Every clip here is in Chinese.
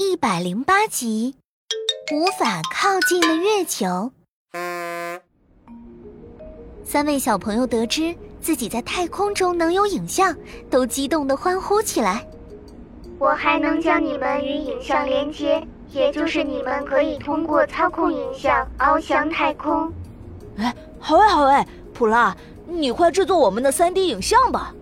一百零八集，无法靠近的月球。三位小朋友得知自己在太空中能有影像，都激动的欢呼起来。我还能将你们与影像连接，也就是你们可以通过操控影像翱翔太空。哎，好哎好哎，普拉，你快制作我们的三 D 影像吧！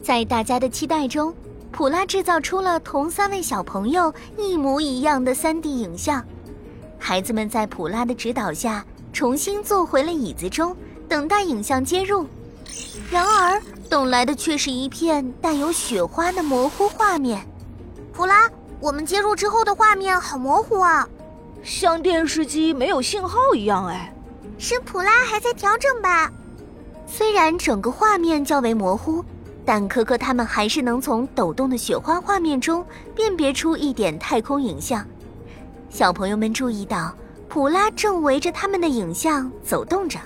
在大家的期待中。普拉制造出了同三位小朋友一模一样的 3D 影像，孩子们在普拉的指导下重新坐回了椅子中，等待影像接入。然而，等来的却是一片带有雪花的模糊画面。普拉，我们接入之后的画面好模糊啊，像电视机没有信号一样。哎，是普拉还在调整吧？虽然整个画面较为模糊。但可可他们还是能从抖动的雪花画面中辨别出一点太空影像。小朋友们注意到，普拉正围着他们的影像走动着。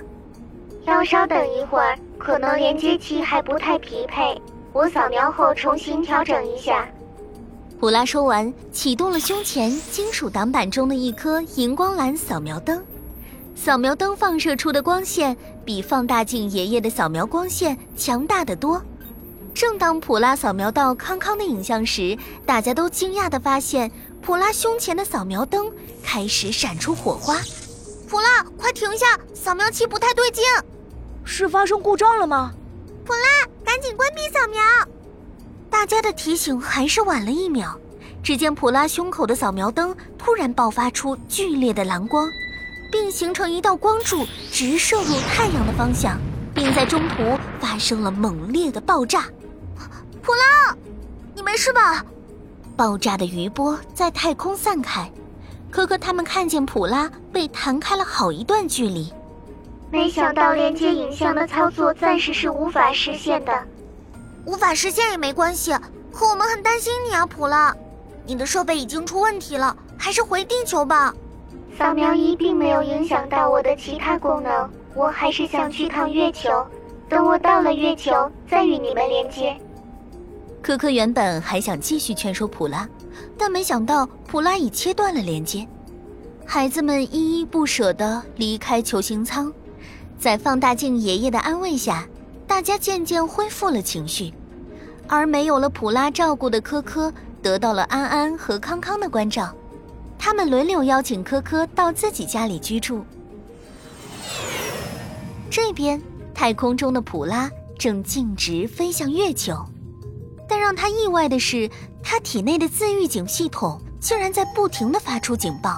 要稍等一会儿，可能连接器还不太匹配，我扫描后重新调整一下。普拉说完，启动了胸前金属挡板中的一颗荧光蓝扫描灯。扫描灯放射出的光线比放大镜爷爷的扫描光线强大得多。正当普拉扫描到康康的影像时，大家都惊讶地发现，普拉胸前的扫描灯开始闪出火花。普拉，快停下！扫描器不太对劲，是发生故障了吗？普拉，赶紧关闭扫描！大家的提醒还是晚了一秒。只见普拉胸口的扫描灯突然爆发出剧烈的蓝光，并形成一道光柱，直射入太阳的方向，并在中途发生了猛烈的爆炸。普拉，你没事吧？爆炸的余波在太空散开，可可他们看见普拉被弹开了好一段距离。没想到连接影像的操作暂时是无法实现的。无法实现也没关系，可我们很担心你啊，普拉。你的设备已经出问题了，还是回地球吧。扫描仪并没有影响到我的其他功能，我还是想去趟月球。等我到了月球，再与你们连接。可可原本还想继续劝说普拉，但没想到普拉已切断了连接。孩子们依依不舍地离开球形舱，在放大镜爷爷的安慰下，大家渐渐恢复了情绪。而没有了普拉照顾的科科，得到了安安和康康的关照。他们轮流邀请科科到自己家里居住。这边，太空中的普拉正径直飞向月球。但让他意外的是，他体内的自预警系统竟然在不停的发出警报。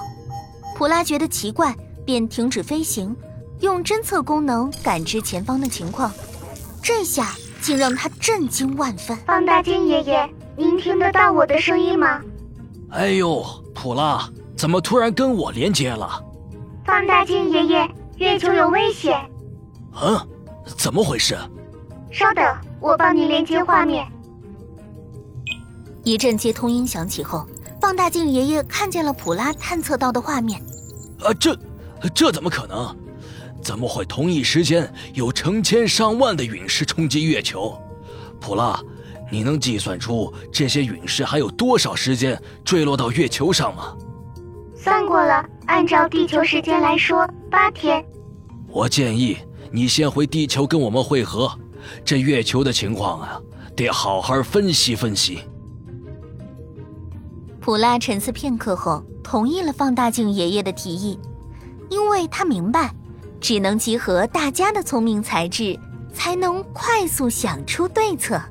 普拉觉得奇怪，便停止飞行，用侦测功能感知前方的情况。这下竟让他震惊万分。放大镜爷爷，您听得到我的声音吗？哎呦，普拉，怎么突然跟我连接了？放大镜爷爷，月球有危险。嗯，怎么回事？稍等，我帮您连接画面。一阵接通音响起后，放大镜爷爷看见了普拉探测到的画面。啊，这，这怎么可能？怎么会同一时间有成千上万的陨石冲击月球？普拉，你能计算出这些陨石还有多少时间坠落到月球上吗？算过了，按照地球时间来说，八天。我建议你先回地球跟我们会合，这月球的情况啊，得好好分析分析。普拉沉思片刻后，同意了放大镜爷爷的提议，因为他明白，只能集合大家的聪明才智，才能快速想出对策。